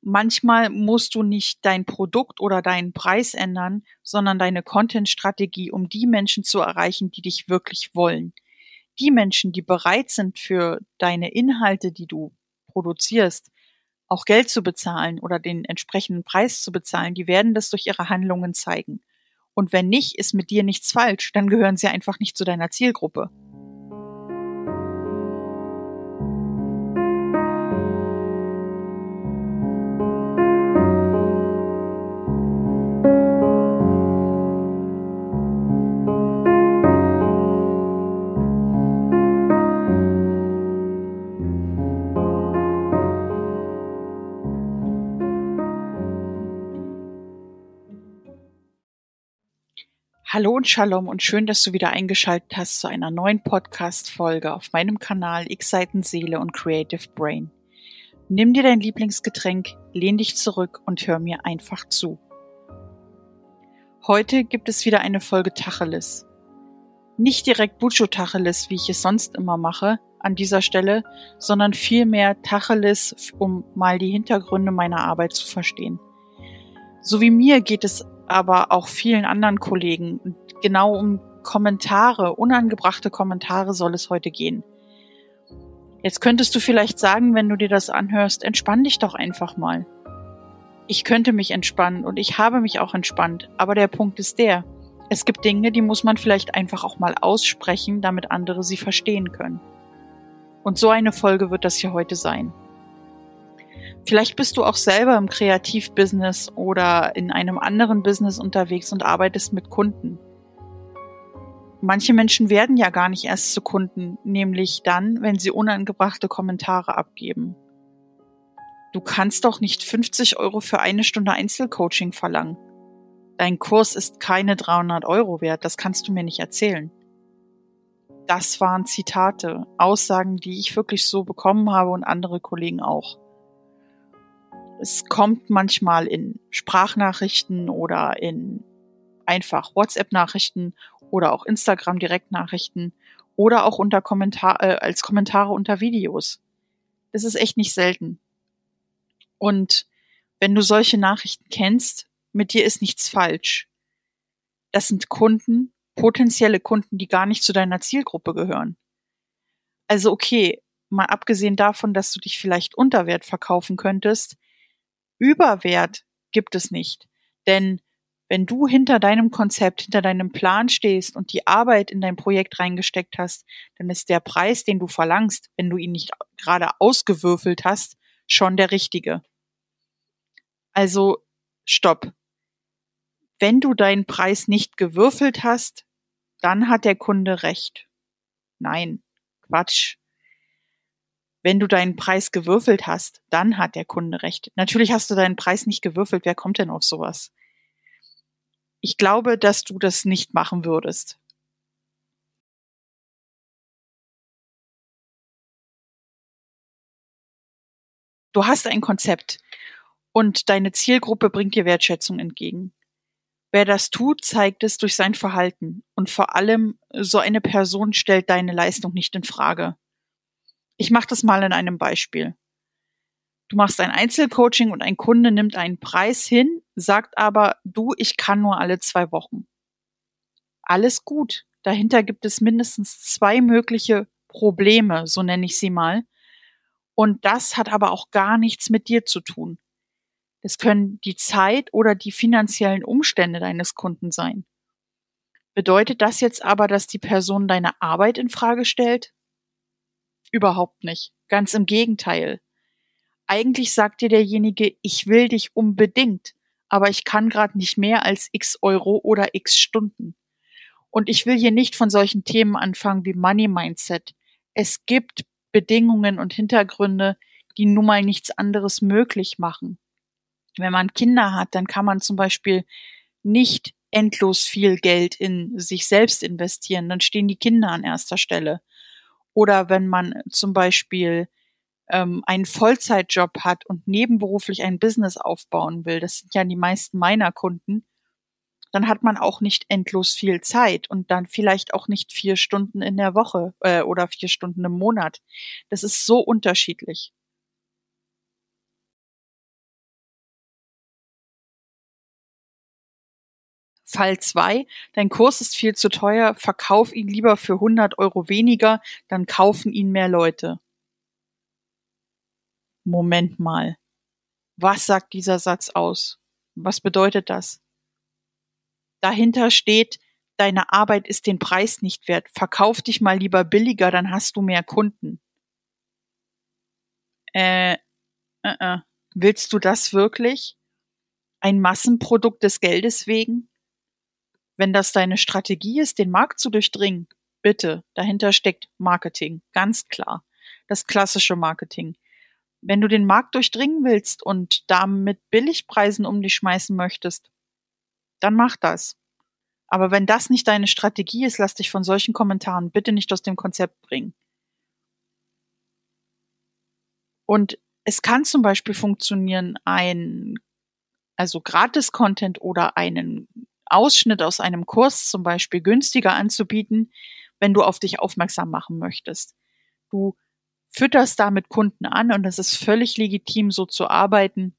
Manchmal musst du nicht dein Produkt oder deinen Preis ändern, sondern deine Content-Strategie, um die Menschen zu erreichen, die dich wirklich wollen. Die Menschen, die bereit sind für deine Inhalte, die du produzierst, auch Geld zu bezahlen oder den entsprechenden Preis zu bezahlen, die werden das durch ihre Handlungen zeigen. Und wenn nicht, ist mit dir nichts falsch, dann gehören sie einfach nicht zu deiner Zielgruppe. Hallo und Shalom und schön, dass du wieder eingeschaltet hast zu einer neuen Podcast-Folge auf meinem Kanal X-Seiten Seele und Creative Brain. Nimm dir dein Lieblingsgetränk, lehn dich zurück und hör mir einfach zu. Heute gibt es wieder eine Folge Tacheles. Nicht direkt Bucho Tacheles, wie ich es sonst immer mache, an dieser Stelle, sondern vielmehr Tacheles, um mal die Hintergründe meiner Arbeit zu verstehen. So wie mir geht es aber auch vielen anderen Kollegen. Genau um Kommentare, unangebrachte Kommentare soll es heute gehen. Jetzt könntest du vielleicht sagen, wenn du dir das anhörst, entspann dich doch einfach mal. Ich könnte mich entspannen und ich habe mich auch entspannt, aber der Punkt ist der, es gibt Dinge, die muss man vielleicht einfach auch mal aussprechen, damit andere sie verstehen können. Und so eine Folge wird das hier heute sein. Vielleicht bist du auch selber im Kreativbusiness oder in einem anderen Business unterwegs und arbeitest mit Kunden. Manche Menschen werden ja gar nicht erst zu Kunden, nämlich dann, wenn sie unangebrachte Kommentare abgeben. Du kannst doch nicht 50 Euro für eine Stunde Einzelcoaching verlangen. Dein Kurs ist keine 300 Euro wert, das kannst du mir nicht erzählen. Das waren Zitate, Aussagen, die ich wirklich so bekommen habe und andere Kollegen auch. Es kommt manchmal in Sprachnachrichten oder in einfach WhatsApp-Nachrichten oder auch Instagram-Direktnachrichten oder auch unter Kommentar äh, als Kommentare unter Videos. Das ist echt nicht selten. Und wenn du solche Nachrichten kennst, mit dir ist nichts falsch. Das sind Kunden, potenzielle Kunden, die gar nicht zu deiner Zielgruppe gehören. Also okay, mal abgesehen davon, dass du dich vielleicht unter Wert verkaufen könntest, Überwert gibt es nicht. Denn wenn du hinter deinem Konzept, hinter deinem Plan stehst und die Arbeit in dein Projekt reingesteckt hast, dann ist der Preis, den du verlangst, wenn du ihn nicht gerade ausgewürfelt hast, schon der richtige. Also, stopp. Wenn du deinen Preis nicht gewürfelt hast, dann hat der Kunde recht. Nein, Quatsch. Wenn du deinen Preis gewürfelt hast, dann hat der Kunde recht. Natürlich hast du deinen Preis nicht gewürfelt. Wer kommt denn auf sowas? Ich glaube, dass du das nicht machen würdest. Du hast ein Konzept und deine Zielgruppe bringt dir Wertschätzung entgegen. Wer das tut, zeigt es durch sein Verhalten und vor allem so eine Person stellt deine Leistung nicht in Frage. Ich mache das mal in einem Beispiel. Du machst ein Einzelcoaching und ein Kunde nimmt einen Preis hin, sagt aber, du, ich kann nur alle zwei Wochen. Alles gut. Dahinter gibt es mindestens zwei mögliche Probleme, so nenne ich sie mal. Und das hat aber auch gar nichts mit dir zu tun. Es können die Zeit oder die finanziellen Umstände deines Kunden sein. Bedeutet das jetzt aber, dass die Person deine Arbeit in Frage stellt? Überhaupt nicht. Ganz im Gegenteil. Eigentlich sagt dir derjenige, ich will dich unbedingt, aber ich kann gerade nicht mehr als x Euro oder x Stunden. Und ich will hier nicht von solchen Themen anfangen wie Money Mindset. Es gibt Bedingungen und Hintergründe, die nun mal nichts anderes möglich machen. Wenn man Kinder hat, dann kann man zum Beispiel nicht endlos viel Geld in sich selbst investieren. Dann stehen die Kinder an erster Stelle. Oder wenn man zum Beispiel ähm, einen Vollzeitjob hat und nebenberuflich ein Business aufbauen will, das sind ja die meisten meiner Kunden, dann hat man auch nicht endlos viel Zeit und dann vielleicht auch nicht vier Stunden in der Woche äh, oder vier Stunden im Monat. Das ist so unterschiedlich. Fall 2, dein Kurs ist viel zu teuer, verkauf ihn lieber für 100 Euro weniger, dann kaufen ihn mehr Leute. Moment mal. Was sagt dieser Satz aus? Was bedeutet das? Dahinter steht, deine Arbeit ist den Preis nicht wert. Verkauf dich mal lieber billiger, dann hast du mehr Kunden. Äh, äh, äh. Willst du das wirklich? Ein Massenprodukt des Geldes wegen? Wenn das deine Strategie ist, den Markt zu durchdringen, bitte, dahinter steckt Marketing, ganz klar. Das klassische Marketing. Wenn du den Markt durchdringen willst und damit Billigpreisen um dich schmeißen möchtest, dann mach das. Aber wenn das nicht deine Strategie ist, lass dich von solchen Kommentaren bitte nicht aus dem Konzept bringen. Und es kann zum Beispiel funktionieren, ein, also Gratis-Content oder einen Ausschnitt aus einem Kurs zum Beispiel günstiger anzubieten, wenn du auf dich aufmerksam machen möchtest. Du fütterst damit Kunden an und es ist völlig legitim, so zu arbeiten.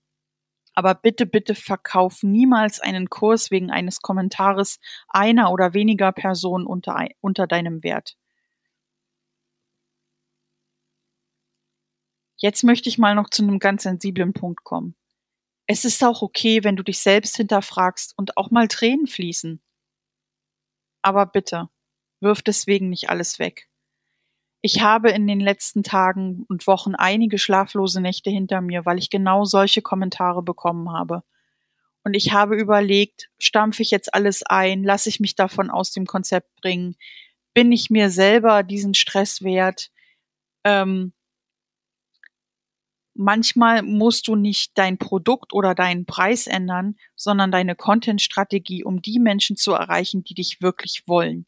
Aber bitte, bitte verkauf niemals einen Kurs wegen eines Kommentares einer oder weniger Personen unter, unter deinem Wert. Jetzt möchte ich mal noch zu einem ganz sensiblen Punkt kommen. Es ist auch okay, wenn du dich selbst hinterfragst und auch mal Tränen fließen. Aber bitte, wirf deswegen nicht alles weg. Ich habe in den letzten Tagen und Wochen einige schlaflose Nächte hinter mir, weil ich genau solche Kommentare bekommen habe. Und ich habe überlegt, stampfe ich jetzt alles ein, lasse ich mich davon aus dem Konzept bringen, bin ich mir selber diesen Stress wert, ähm, manchmal musst du nicht dein Produkt oder deinen Preis ändern, sondern deine Content-Strategie, um die Menschen zu erreichen, die dich wirklich wollen.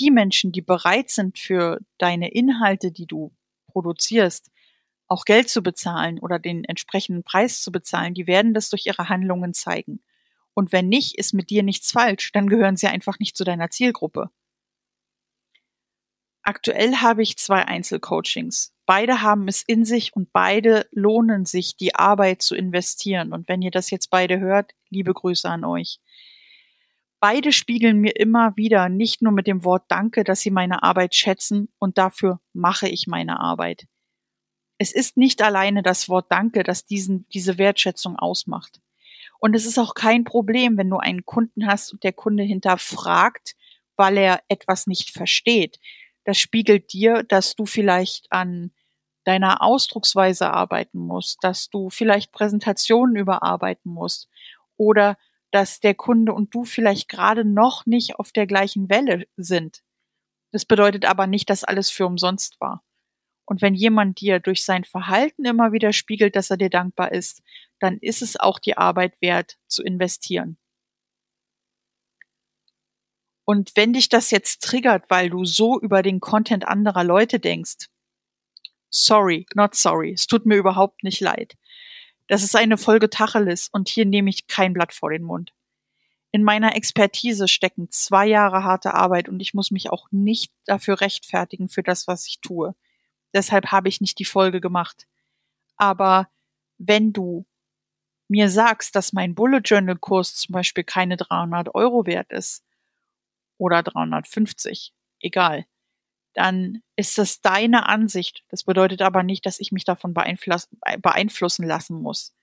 Die Menschen, die bereit sind für deine Inhalte, die du produzierst, auch Geld zu bezahlen oder den entsprechenden Preis zu bezahlen, die werden das durch ihre Handlungen zeigen. Und wenn nicht, ist mit dir nichts falsch, dann gehören sie einfach nicht zu deiner Zielgruppe. Aktuell habe ich zwei Einzelcoachings. Beide haben es in sich und beide lohnen sich, die Arbeit zu investieren. Und wenn ihr das jetzt beide hört, liebe Grüße an euch. Beide spiegeln mir immer wieder, nicht nur mit dem Wort Danke, dass sie meine Arbeit schätzen und dafür mache ich meine Arbeit. Es ist nicht alleine das Wort Danke, das diesen, diese Wertschätzung ausmacht. Und es ist auch kein Problem, wenn du einen Kunden hast und der Kunde hinterfragt, weil er etwas nicht versteht das spiegelt dir, dass du vielleicht an deiner Ausdrucksweise arbeiten musst, dass du vielleicht Präsentationen überarbeiten musst oder dass der Kunde und du vielleicht gerade noch nicht auf der gleichen Welle sind. Das bedeutet aber nicht, dass alles für umsonst war. Und wenn jemand dir durch sein Verhalten immer wieder spiegelt, dass er dir dankbar ist, dann ist es auch die Arbeit wert zu investieren. Und wenn dich das jetzt triggert, weil du so über den Content anderer Leute denkst, sorry, not sorry, es tut mir überhaupt nicht leid. Das ist eine Folge Tacheles und hier nehme ich kein Blatt vor den Mund. In meiner Expertise stecken zwei Jahre harte Arbeit und ich muss mich auch nicht dafür rechtfertigen für das, was ich tue. Deshalb habe ich nicht die Folge gemacht. Aber wenn du mir sagst, dass mein Bullet Journal Kurs zum Beispiel keine 300 Euro wert ist, oder 350, egal, dann ist das deine Ansicht. Das bedeutet aber nicht, dass ich mich davon beeinflussen lassen muss.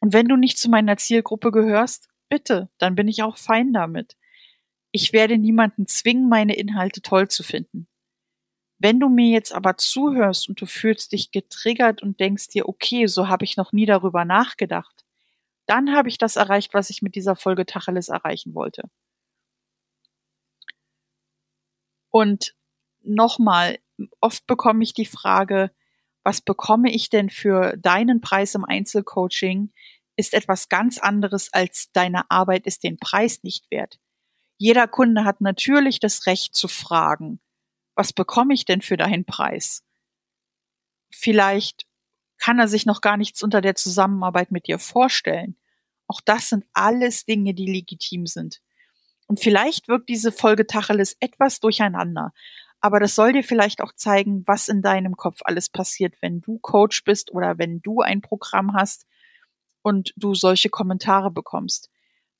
Und wenn du nicht zu meiner Zielgruppe gehörst, bitte, dann bin ich auch fein damit. Ich werde niemanden zwingen, meine Inhalte toll zu finden. Wenn du mir jetzt aber zuhörst und du fühlst dich getriggert und denkst dir, okay, so habe ich noch nie darüber nachgedacht, dann habe ich das erreicht, was ich mit dieser Folge Tacheles erreichen wollte. Und nochmal, oft bekomme ich die Frage, was bekomme ich denn für deinen Preis im Einzelcoaching, ist etwas ganz anderes als deine Arbeit ist den Preis nicht wert. Jeder Kunde hat natürlich das Recht zu fragen, was bekomme ich denn für deinen Preis? Vielleicht kann er sich noch gar nichts unter der Zusammenarbeit mit dir vorstellen. Auch das sind alles Dinge, die legitim sind. Und vielleicht wirkt diese Folge Tacheles etwas durcheinander. Aber das soll dir vielleicht auch zeigen, was in deinem Kopf alles passiert, wenn du Coach bist oder wenn du ein Programm hast und du solche Kommentare bekommst.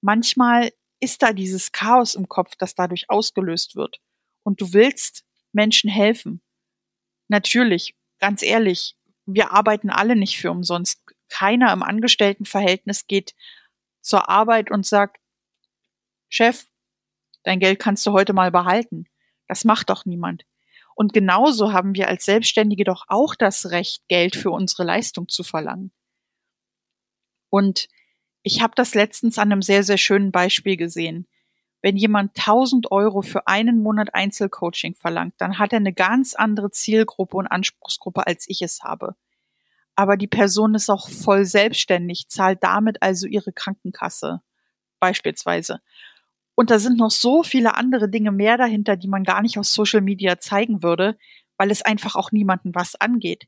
Manchmal ist da dieses Chaos im Kopf, das dadurch ausgelöst wird. Und du willst Menschen helfen. Natürlich, ganz ehrlich, wir arbeiten alle nicht für umsonst. Keiner im Angestelltenverhältnis geht zur Arbeit und sagt, Chef, dein Geld kannst du heute mal behalten. Das macht doch niemand. Und genauso haben wir als Selbstständige doch auch das Recht, Geld für unsere Leistung zu verlangen. Und ich habe das letztens an einem sehr, sehr schönen Beispiel gesehen. Wenn jemand 1000 Euro für einen Monat Einzelcoaching verlangt, dann hat er eine ganz andere Zielgruppe und Anspruchsgruppe, als ich es habe. Aber die Person ist auch voll selbstständig, zahlt damit also ihre Krankenkasse beispielsweise. Und da sind noch so viele andere Dinge mehr dahinter, die man gar nicht auf Social Media zeigen würde, weil es einfach auch niemanden was angeht.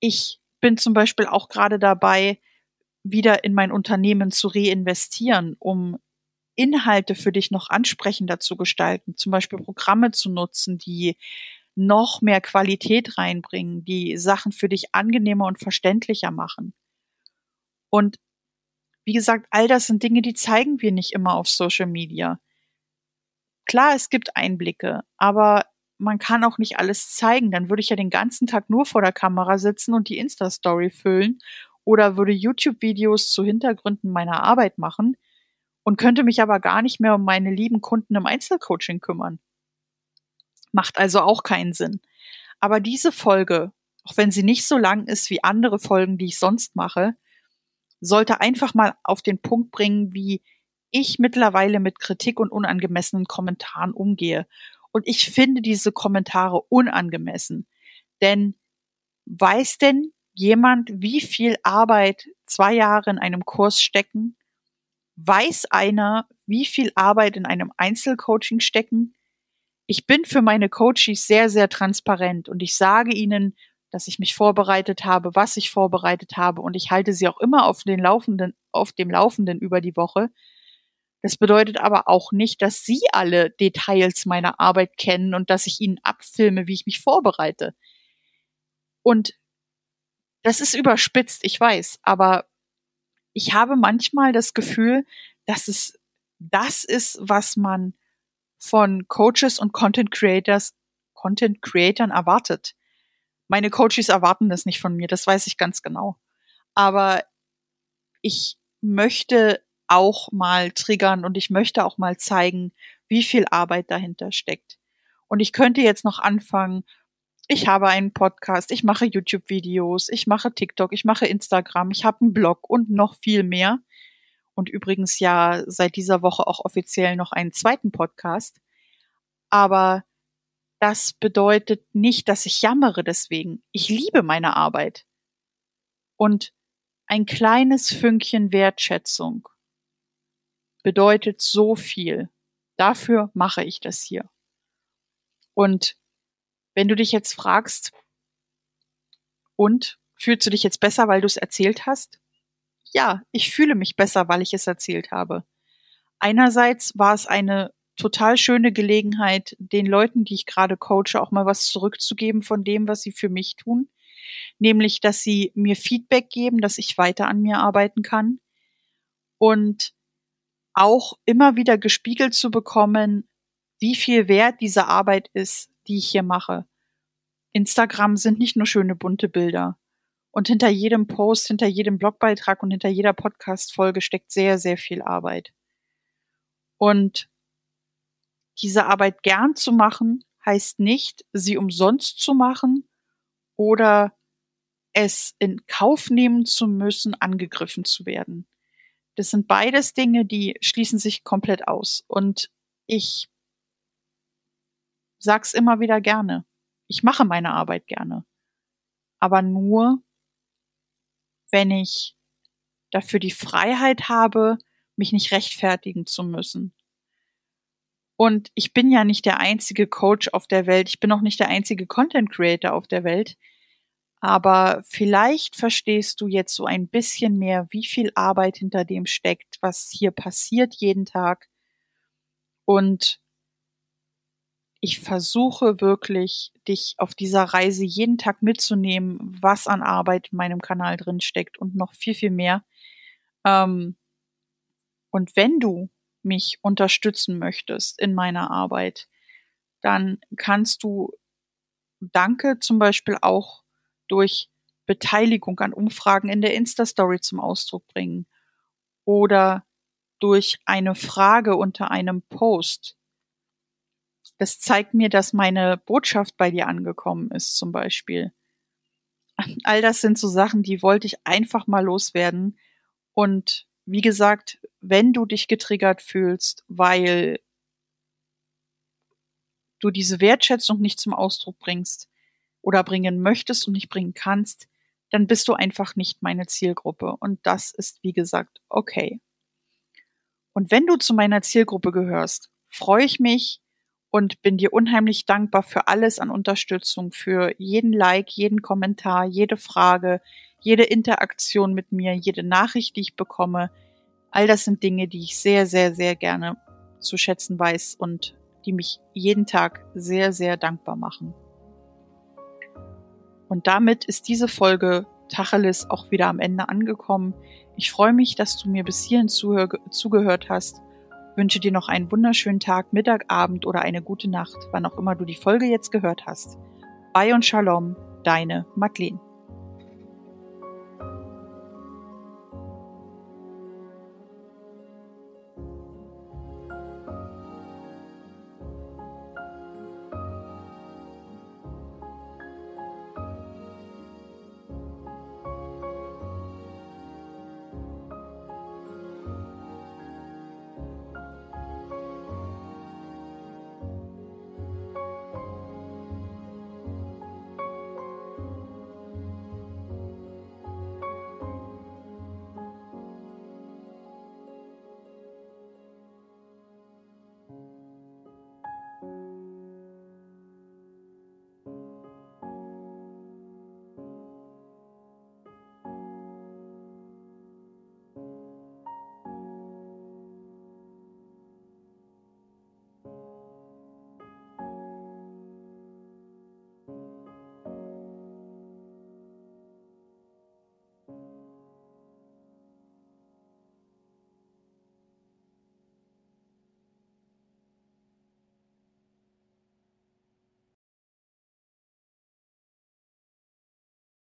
Ich bin zum Beispiel auch gerade dabei, wieder in mein Unternehmen zu reinvestieren, um Inhalte für dich noch ansprechender zu gestalten, zum Beispiel Programme zu nutzen, die noch mehr Qualität reinbringen, die Sachen für dich angenehmer und verständlicher machen. Und wie gesagt, all das sind Dinge, die zeigen wir nicht immer auf Social Media. Klar, es gibt Einblicke, aber man kann auch nicht alles zeigen. Dann würde ich ja den ganzen Tag nur vor der Kamera sitzen und die Insta-Story füllen oder würde YouTube-Videos zu Hintergründen meiner Arbeit machen und könnte mich aber gar nicht mehr um meine lieben Kunden im Einzelcoaching kümmern. Macht also auch keinen Sinn. Aber diese Folge, auch wenn sie nicht so lang ist wie andere Folgen, die ich sonst mache, sollte einfach mal auf den Punkt bringen, wie ich mittlerweile mit Kritik und unangemessenen Kommentaren umgehe. Und ich finde diese Kommentare unangemessen. Denn weiß denn jemand, wie viel Arbeit zwei Jahre in einem Kurs stecken? Weiß einer, wie viel Arbeit in einem Einzelcoaching stecken? Ich bin für meine Coaches sehr, sehr transparent und ich sage ihnen, dass ich mich vorbereitet habe, was ich vorbereitet habe und ich halte sie auch immer auf den Laufenden, auf dem Laufenden über die Woche. Das bedeutet aber auch nicht, dass sie alle Details meiner Arbeit kennen und dass ich ihnen abfilme, wie ich mich vorbereite. Und das ist überspitzt, ich weiß, aber ich habe manchmal das Gefühl, dass es das ist, was man von Coaches und Content Creators, Content Creatern erwartet. Meine Coaches erwarten das nicht von mir, das weiß ich ganz genau. Aber ich möchte auch mal triggern und ich möchte auch mal zeigen, wie viel Arbeit dahinter steckt. Und ich könnte jetzt noch anfangen, ich habe einen Podcast, ich mache YouTube-Videos, ich mache TikTok, ich mache Instagram, ich habe einen Blog und noch viel mehr. Und übrigens ja seit dieser Woche auch offiziell noch einen zweiten Podcast. Aber das bedeutet nicht, dass ich jammere deswegen. Ich liebe meine Arbeit. Und ein kleines Fünkchen Wertschätzung bedeutet so viel. Dafür mache ich das hier. Und wenn du dich jetzt fragst, und fühlst du dich jetzt besser, weil du es erzählt hast? Ja, ich fühle mich besser, weil ich es erzählt habe. Einerseits war es eine total schöne Gelegenheit, den Leuten, die ich gerade coache, auch mal was zurückzugeben von dem, was sie für mich tun. Nämlich, dass sie mir Feedback geben, dass ich weiter an mir arbeiten kann. Und auch immer wieder gespiegelt zu bekommen, wie viel wert diese Arbeit ist, die ich hier mache. Instagram sind nicht nur schöne bunte Bilder. Und hinter jedem Post, hinter jedem Blogbeitrag und hinter jeder Podcast-Folge steckt sehr, sehr viel Arbeit. Und diese Arbeit gern zu machen, heißt nicht, sie umsonst zu machen oder es in Kauf nehmen zu müssen, angegriffen zu werden. Das sind beides Dinge, die schließen sich komplett aus. Und ich sag's immer wieder gerne. Ich mache meine Arbeit gerne. Aber nur, wenn ich dafür die Freiheit habe, mich nicht rechtfertigen zu müssen. Und ich bin ja nicht der einzige Coach auf der Welt. Ich bin auch nicht der einzige Content Creator auf der Welt. Aber vielleicht verstehst du jetzt so ein bisschen mehr, wie viel Arbeit hinter dem steckt, was hier passiert jeden Tag. Und ich versuche wirklich, dich auf dieser Reise jeden Tag mitzunehmen, was an Arbeit in meinem Kanal drin steckt und noch viel, viel mehr. Ähm, Und wenn du mich unterstützen möchtest in meiner Arbeit, dann kannst du Danke zum Beispiel auch durch Beteiligung an Umfragen in der Insta-Story zum Ausdruck bringen oder durch eine Frage unter einem Post. Das zeigt mir, dass meine Botschaft bei dir angekommen ist, zum Beispiel. All das sind so Sachen, die wollte ich einfach mal loswerden. Und wie gesagt, wenn du dich getriggert fühlst, weil du diese Wertschätzung nicht zum Ausdruck bringst oder bringen möchtest und nicht bringen kannst, dann bist du einfach nicht meine Zielgruppe. Und das ist, wie gesagt, okay. Und wenn du zu meiner Zielgruppe gehörst, freue ich mich und bin dir unheimlich dankbar für alles an Unterstützung, für jeden Like, jeden Kommentar, jede Frage, jede Interaktion mit mir, jede Nachricht, die ich bekomme. All das sind Dinge, die ich sehr, sehr, sehr gerne zu schätzen weiß und die mich jeden Tag sehr, sehr dankbar machen. Und damit ist diese Folge Tacheles auch wieder am Ende angekommen. Ich freue mich, dass du mir bis hierhin zugehört hast. Wünsche dir noch einen wunderschönen Tag, Mittag, Abend oder eine gute Nacht, wann auch immer du die Folge jetzt gehört hast. Bye und Shalom, deine Madeleine.